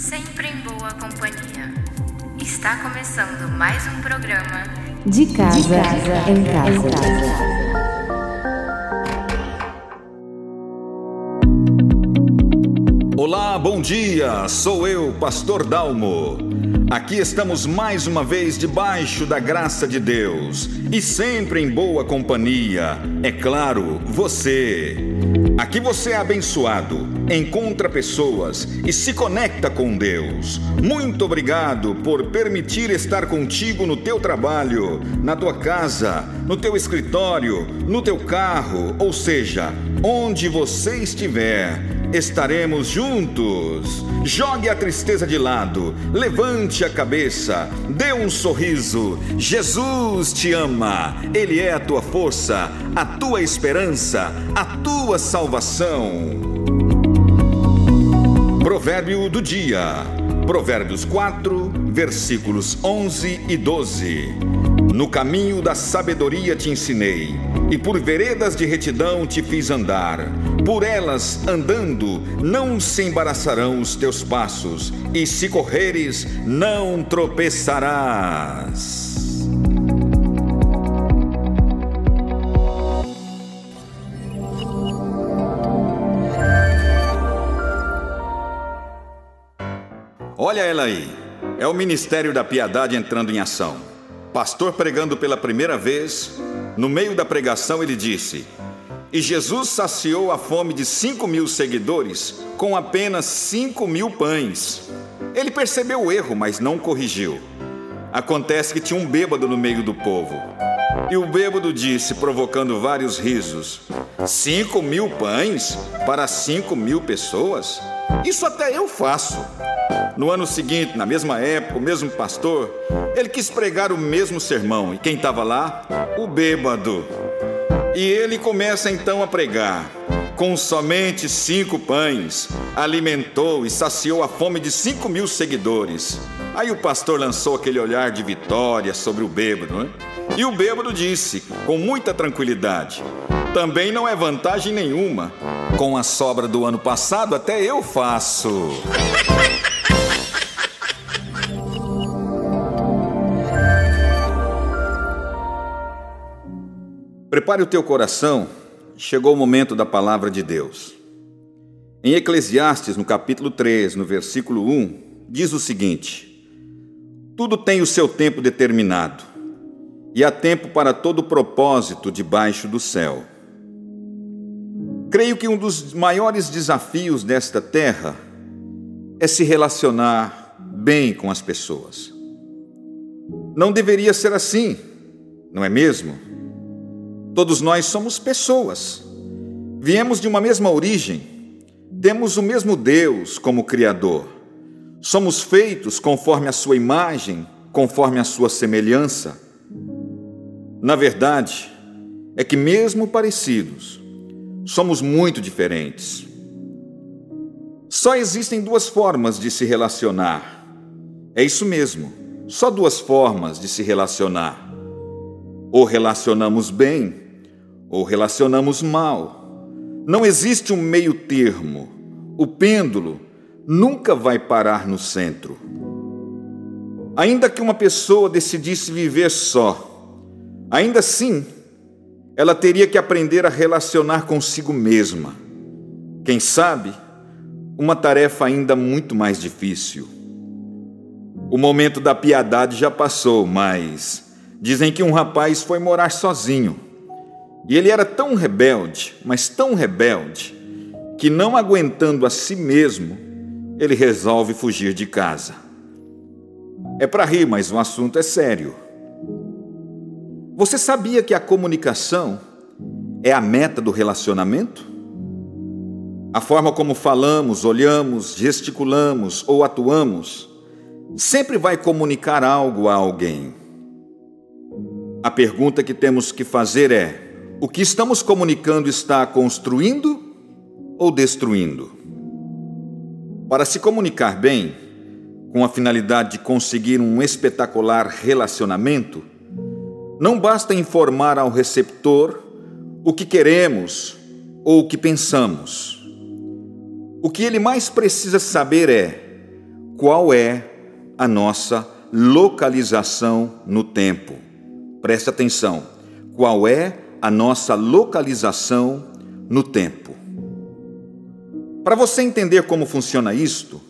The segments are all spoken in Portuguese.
Sempre em boa companhia. Está começando mais um programa De casa, em casa. Olá, bom dia! Sou eu, Pastor Dalmo. Aqui estamos mais uma vez debaixo da graça de Deus e sempre em boa companhia. É claro, você. Aqui você é abençoado, encontra pessoas e se conecta com Deus. Muito obrigado por permitir estar contigo no teu trabalho, na tua casa, no teu escritório, no teu carro, ou seja, onde você estiver estaremos juntos. Jogue a tristeza de lado, levante a cabeça, dê um sorriso. Jesus te ama, Ele é a tua força, a tua esperança, a tua salvação. Provérbio do dia, Provérbios 4, versículos 11 e 12. No caminho da sabedoria te ensinei, e por veredas de retidão te fiz andar. Por elas andando, não se embaraçarão os teus passos, e se correres, não tropeçarás. Olha ela aí. É o Ministério da Piedade entrando em ação. Pastor pregando pela primeira vez, no meio da pregação ele disse: E Jesus saciou a fome de cinco mil seguidores com apenas cinco mil pães. Ele percebeu o erro, mas não corrigiu. Acontece que tinha um bêbado no meio do povo. E o bêbado disse, provocando vários risos: Cinco mil pães para cinco mil pessoas? Isso até eu faço. No ano seguinte, na mesma época, o mesmo pastor, ele quis pregar o mesmo sermão. E quem estava lá? O bêbado. E ele começa então a pregar. Com somente cinco pães, alimentou e saciou a fome de cinco mil seguidores. Aí o pastor lançou aquele olhar de vitória sobre o bêbado, né? E o bêbado disse, com muita tranquilidade: Também não é vantagem nenhuma. Com a sobra do ano passado, até eu faço. Prepare o teu coração, chegou o momento da palavra de Deus. Em Eclesiastes, no capítulo 3, no versículo 1, diz o seguinte: Tudo tem o seu tempo determinado, e há tempo para todo propósito debaixo do céu. Creio que um dos maiores desafios desta terra é se relacionar bem com as pessoas. Não deveria ser assim, não é mesmo? Todos nós somos pessoas. Viemos de uma mesma origem. Temos o mesmo Deus como Criador. Somos feitos conforme a sua imagem, conforme a sua semelhança. Na verdade, é que, mesmo parecidos, somos muito diferentes. Só existem duas formas de se relacionar. É isso mesmo, só duas formas de se relacionar. Ou relacionamos bem, ou relacionamos mal. Não existe um meio termo. O pêndulo nunca vai parar no centro. Ainda que uma pessoa decidisse viver só, ainda assim, ela teria que aprender a relacionar consigo mesma. Quem sabe, uma tarefa ainda muito mais difícil. O momento da piedade já passou, mas Dizem que um rapaz foi morar sozinho. E ele era tão rebelde, mas tão rebelde, que não aguentando a si mesmo, ele resolve fugir de casa. É para rir, mas o assunto é sério. Você sabia que a comunicação é a meta do relacionamento? A forma como falamos, olhamos, gesticulamos ou atuamos sempre vai comunicar algo a alguém. A pergunta que temos que fazer é: o que estamos comunicando está construindo ou destruindo? Para se comunicar bem, com a finalidade de conseguir um espetacular relacionamento, não basta informar ao receptor o que queremos ou o que pensamos. O que ele mais precisa saber é qual é a nossa localização no tempo. Preste atenção. Qual é a nossa localização no tempo? Para você entender como funciona isto,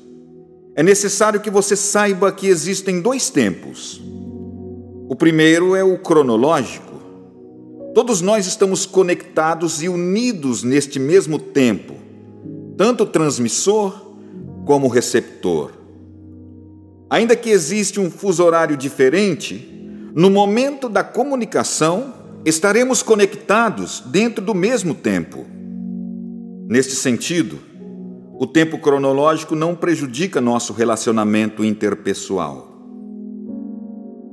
é necessário que você saiba que existem dois tempos. O primeiro é o cronológico. Todos nós estamos conectados e unidos neste mesmo tempo, tanto transmissor como receptor. Ainda que existe um fuso horário diferente, no momento da comunicação estaremos conectados dentro do mesmo tempo. Neste sentido, o tempo cronológico não prejudica nosso relacionamento interpessoal.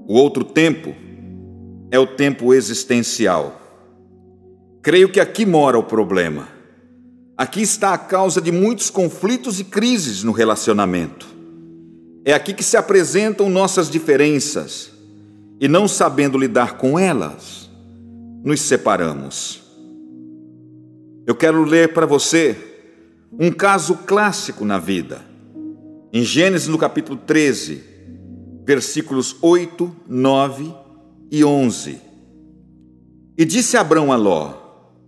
O outro tempo é o tempo existencial. Creio que aqui mora o problema. Aqui está a causa de muitos conflitos e crises no relacionamento. É aqui que se apresentam nossas diferenças e, não sabendo lidar com elas, nos separamos. Eu quero ler para você um caso clássico na vida. Em Gênesis, no capítulo 13, versículos 8, 9 e 11. E disse Abrão a Ló: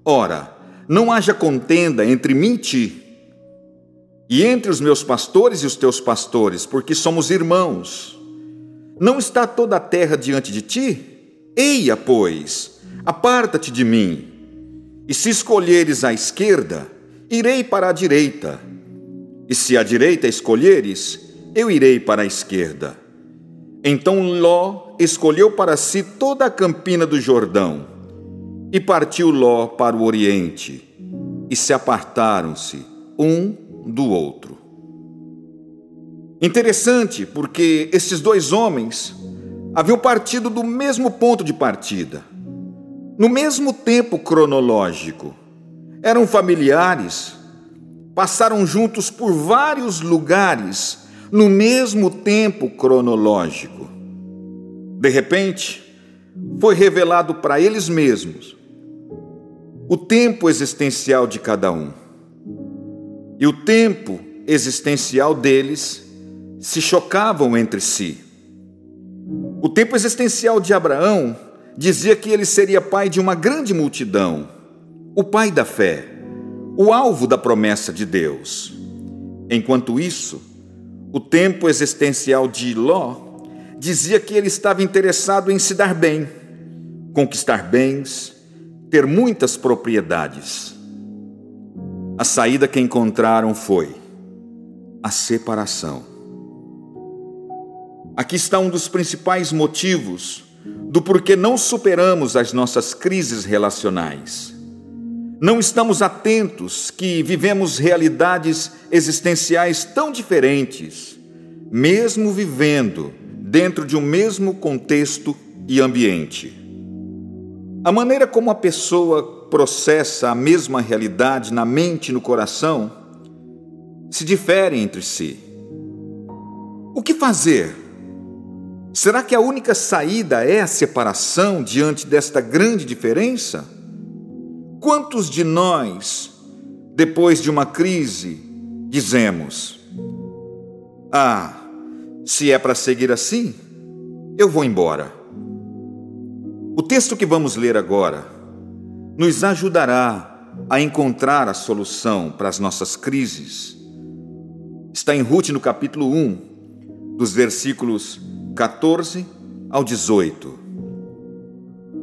Ora, não haja contenda entre mim e ti, e entre os meus pastores e os teus pastores, porque somos irmãos. Não está toda a terra diante de ti? Eia, pois, aparta-te de mim. E se escolheres a esquerda, irei para a direita. E se a direita escolheres, eu irei para a esquerda. Então Ló escolheu para si toda a campina do Jordão e partiu Ló para o oriente e se apartaram-se um do outro. Interessante, porque esses dois homens haviam partido do mesmo ponto de partida, no mesmo tempo cronológico eram familiares, passaram juntos por vários lugares no mesmo tempo cronológico. De repente, foi revelado para eles mesmos o tempo existencial de cada um. E o tempo existencial deles se chocavam entre si. O tempo existencial de Abraão dizia que ele seria pai de uma grande multidão o pai da fé, o alvo da promessa de Deus. Enquanto isso, o tempo existencial de Ló dizia que ele estava interessado em se dar bem, conquistar bens, ter muitas propriedades. A saída que encontraram foi a separação. Aqui está um dos principais motivos do porquê não superamos as nossas crises relacionais. Não estamos atentos que vivemos realidades existenciais tão diferentes, mesmo vivendo dentro de um mesmo contexto e ambiente. A maneira como a pessoa processa a mesma realidade na mente e no coração se difere entre si. O que fazer? Será que a única saída é a separação diante desta grande diferença? Quantos de nós, depois de uma crise, dizemos: Ah, se é para seguir assim, eu vou embora. O texto que vamos ler agora nos ajudará a encontrar a solução para as nossas crises. Está em Ruth no capítulo 1, dos versículos 14 ao 18.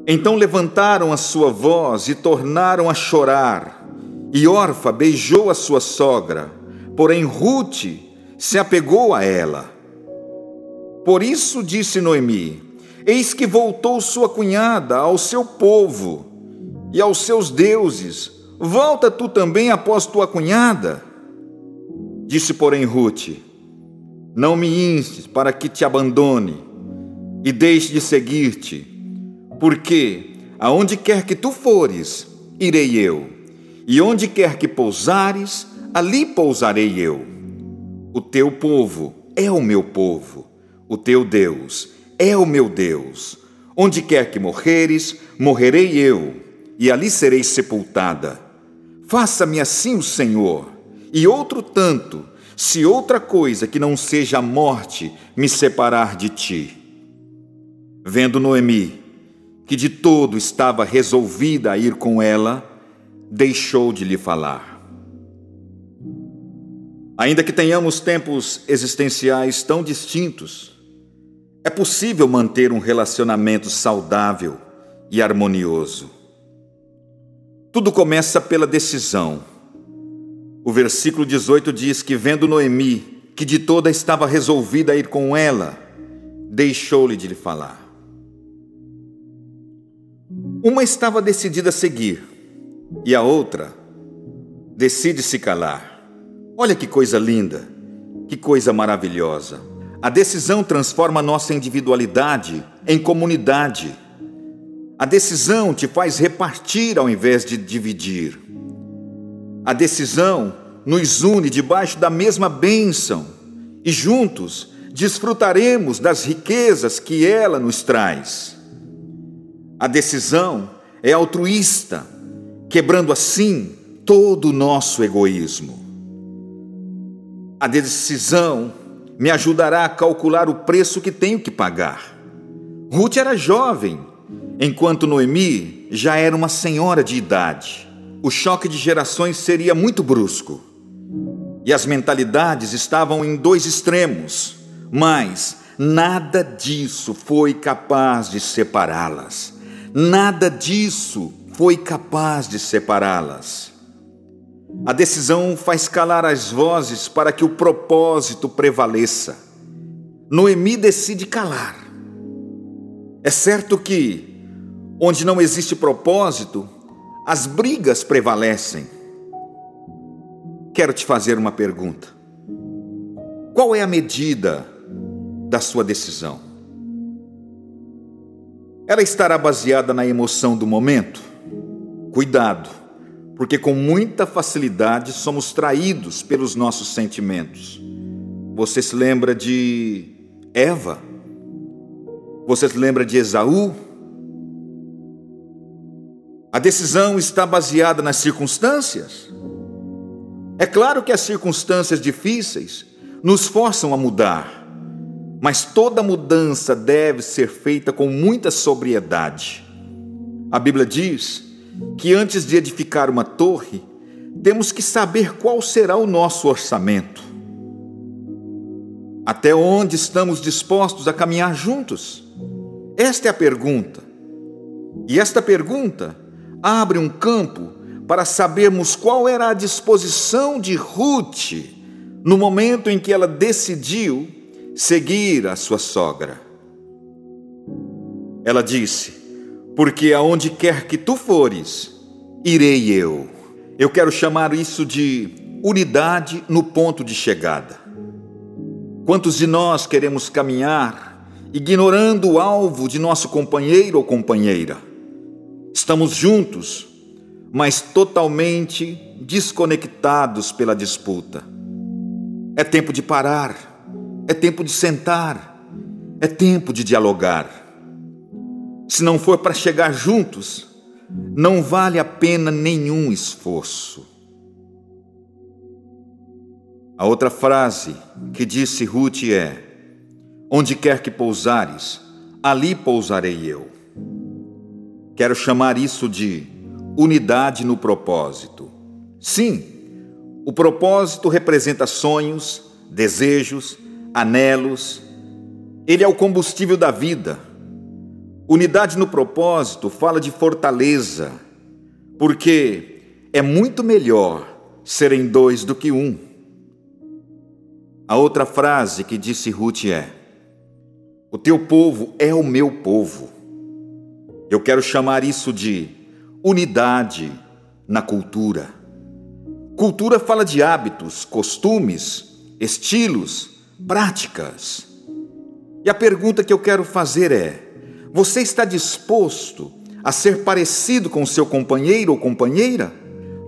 Então levantaram a sua voz e tornaram a chorar. E Orfa beijou a sua sogra, porém Ruth se apegou a ela. Por isso disse Noemi: Eis que voltou sua cunhada ao seu povo e aos seus deuses. Volta tu também após tua cunhada. Disse, porém, Ruth: Não me instes para que te abandone e deixe de seguir-te porque aonde quer que tu fores, irei eu, e onde quer que pousares, ali pousarei eu. O teu povo é o meu povo, o teu Deus é o meu Deus. Onde quer que morreres, morrerei eu, e ali serei sepultada. Faça-me assim o Senhor, e outro tanto, se outra coisa que não seja a morte me separar de ti. Vendo Noemi que de todo estava resolvida a ir com ela, deixou de lhe falar. Ainda que tenhamos tempos existenciais tão distintos, é possível manter um relacionamento saudável e harmonioso. Tudo começa pela decisão. O versículo 18 diz que, vendo Noemi, que de toda estava resolvida a ir com ela, deixou-lhe de lhe falar. Uma estava decidida a seguir, e a outra decide se calar. Olha que coisa linda, que coisa maravilhosa. A decisão transforma nossa individualidade em comunidade. A decisão te faz repartir ao invés de dividir. A decisão nos une debaixo da mesma bênção e juntos desfrutaremos das riquezas que ela nos traz. A decisão é altruísta, quebrando assim todo o nosso egoísmo. A decisão me ajudará a calcular o preço que tenho que pagar. Ruth era jovem, enquanto Noemi já era uma senhora de idade. O choque de gerações seria muito brusco. E as mentalidades estavam em dois extremos, mas nada disso foi capaz de separá-las. Nada disso foi capaz de separá-las. A decisão faz calar as vozes para que o propósito prevaleça. Noemi decide calar. É certo que, onde não existe propósito, as brigas prevalecem. Quero te fazer uma pergunta. Qual é a medida da sua decisão? Ela estará baseada na emoção do momento? Cuidado porque com muita facilidade somos traídos pelos nossos sentimentos. Você se lembra de Eva? Você se lembra de Esaú? A decisão está baseada nas circunstâncias? É claro que as circunstâncias difíceis nos forçam a mudar, mas toda mudança deve ser feita com muita sobriedade. A Bíblia diz que antes de edificar uma torre, temos que saber qual será o nosso orçamento. Até onde estamos dispostos a caminhar juntos? Esta é a pergunta. E esta pergunta abre um campo para sabermos qual era a disposição de Ruth no momento em que ela decidiu seguir a sua sogra. Ela disse: porque aonde quer que tu fores, irei eu. Eu quero chamar isso de unidade no ponto de chegada. Quantos de nós queremos caminhar ignorando o alvo de nosso companheiro ou companheira? Estamos juntos, mas totalmente desconectados pela disputa. É tempo de parar, é tempo de sentar, é tempo de dialogar. Se não for para chegar juntos, não vale a pena nenhum esforço. A outra frase que disse Ruth é: Onde quer que pousares, ali pousarei eu. Quero chamar isso de unidade no propósito. Sim, o propósito representa sonhos, desejos, anelos. Ele é o combustível da vida Unidade no propósito fala de fortaleza, porque é muito melhor serem dois do que um. A outra frase que disse Ruth é: O teu povo é o meu povo. Eu quero chamar isso de unidade na cultura. Cultura fala de hábitos, costumes, estilos, práticas. E a pergunta que eu quero fazer é: você está disposto a ser parecido com seu companheiro ou companheira?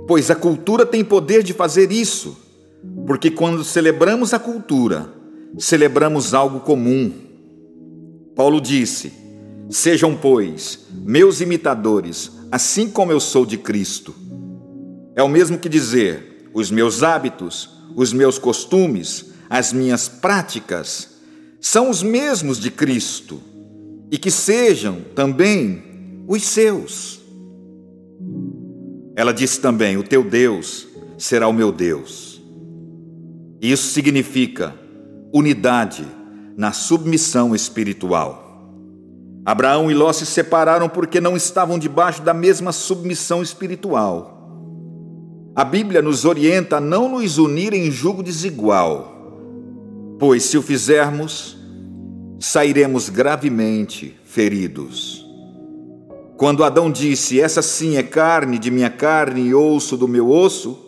Pois a cultura tem poder de fazer isso, porque quando celebramos a cultura, celebramos algo comum. Paulo disse: Sejam, pois, meus imitadores, assim como eu sou de Cristo. É o mesmo que dizer: os meus hábitos, os meus costumes, as minhas práticas, são os mesmos de Cristo e que sejam também os seus. Ela disse também: O teu Deus será o meu Deus. Isso significa unidade na submissão espiritual. Abraão e Ló se separaram porque não estavam debaixo da mesma submissão espiritual. A Bíblia nos orienta a não nos unir em julgo desigual, pois se o fizermos, sairemos gravemente feridos. Quando Adão disse: Essa sim é carne de minha carne e osso do meu osso,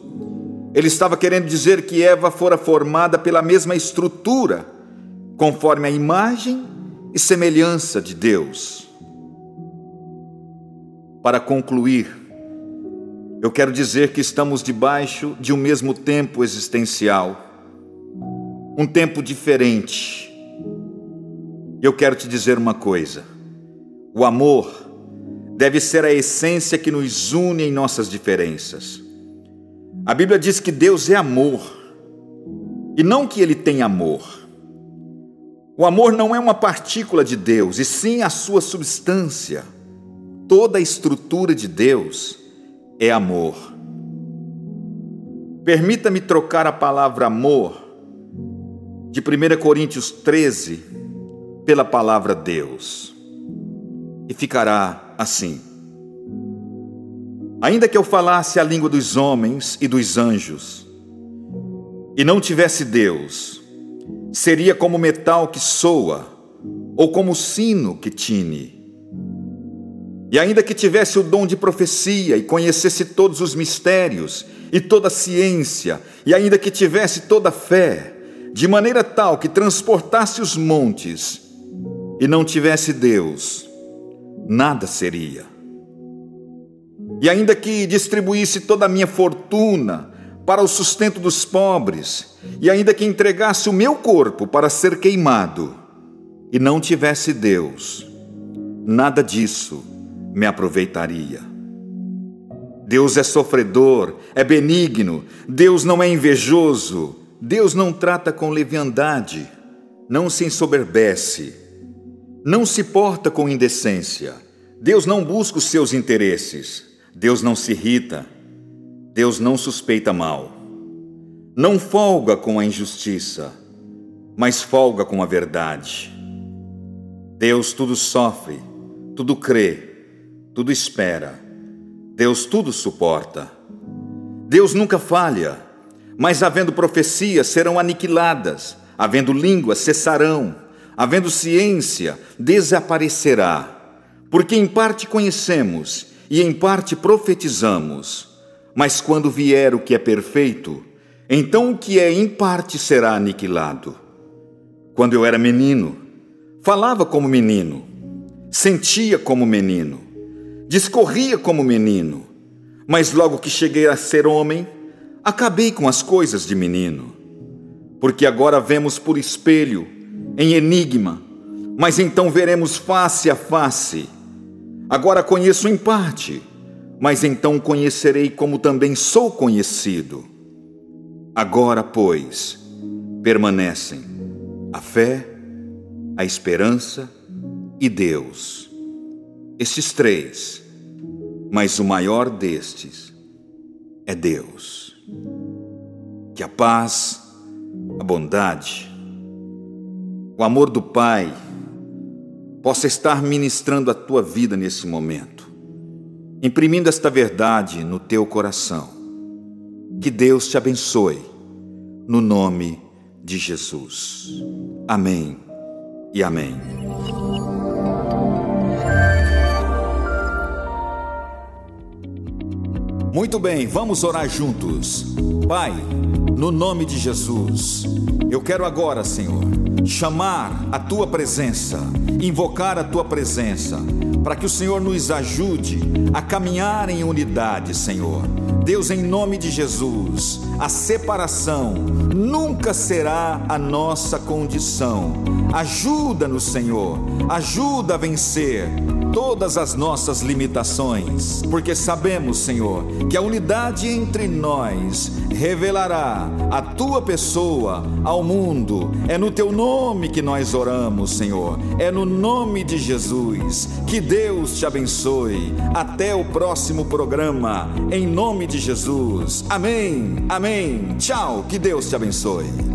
ele estava querendo dizer que Eva fora formada pela mesma estrutura, conforme a imagem e semelhança de Deus. Para concluir, eu quero dizer que estamos debaixo de um mesmo tempo existencial, um tempo diferente. Eu quero te dizer uma coisa: o amor deve ser a essência que nos une em nossas diferenças. A Bíblia diz que Deus é amor, e não que ele tem amor. O amor não é uma partícula de Deus, e sim a sua substância. Toda a estrutura de Deus é amor. Permita-me trocar a palavra amor de 1 Coríntios 13 pela palavra Deus. E ficará assim: Ainda que eu falasse a língua dos homens e dos anjos, e não tivesse Deus, seria como metal que soa, ou como sino que tine. E ainda que tivesse o dom de profecia e conhecesse todos os mistérios e toda a ciência, e ainda que tivesse toda a fé, de maneira tal que transportasse os montes, e não tivesse Deus, nada seria. E ainda que distribuísse toda a minha fortuna para o sustento dos pobres, e ainda que entregasse o meu corpo para ser queimado e não tivesse Deus, nada disso me aproveitaria. Deus é sofredor, é benigno, Deus não é invejoso, Deus não trata com leviandade, não se ensoberbece, não se porta com indecência, Deus não busca os seus interesses, Deus não se irrita, Deus não suspeita mal não folga com a injustiça, mas folga com a verdade. Deus tudo sofre, tudo crê, tudo espera. Deus tudo suporta. Deus nunca falha, mas havendo profecias serão aniquiladas, havendo línguas cessarão, havendo ciência desaparecerá. Porque em parte conhecemos e em parte profetizamos, mas quando vier o que é perfeito, então o que é em parte será aniquilado. Quando eu era menino, falava como menino, sentia como menino, discorria como menino, mas logo que cheguei a ser homem, acabei com as coisas de menino. Porque agora vemos por espelho, em enigma, mas então veremos face a face. Agora conheço em parte, mas então conhecerei como também sou conhecido. Agora, pois, permanecem a fé, a esperança e Deus. Estes três, mas o maior destes é Deus. Que a paz, a bondade, o amor do Pai possa estar ministrando a tua vida nesse momento, imprimindo esta verdade no teu coração que Deus te abençoe, no nome de Jesus. Amém e amém. Muito bem, vamos orar juntos. Pai, no nome de Jesus, eu quero agora, Senhor, chamar a tua presença, invocar a tua presença, para que o Senhor nos ajude a caminhar em unidade, Senhor Deus, em nome de Jesus, a separação nunca será a nossa condição. Ajuda-nos, Senhor, ajuda a vencer todas as nossas limitações, porque sabemos, Senhor, que a unidade entre nós revelará a tua pessoa ao mundo. É no teu nome que nós oramos, Senhor. É no nome de Jesus. Que Deus te abençoe. Até o próximo programa. Em nome de Jesus. Amém. Amém. Tchau. Que Deus te abençoe.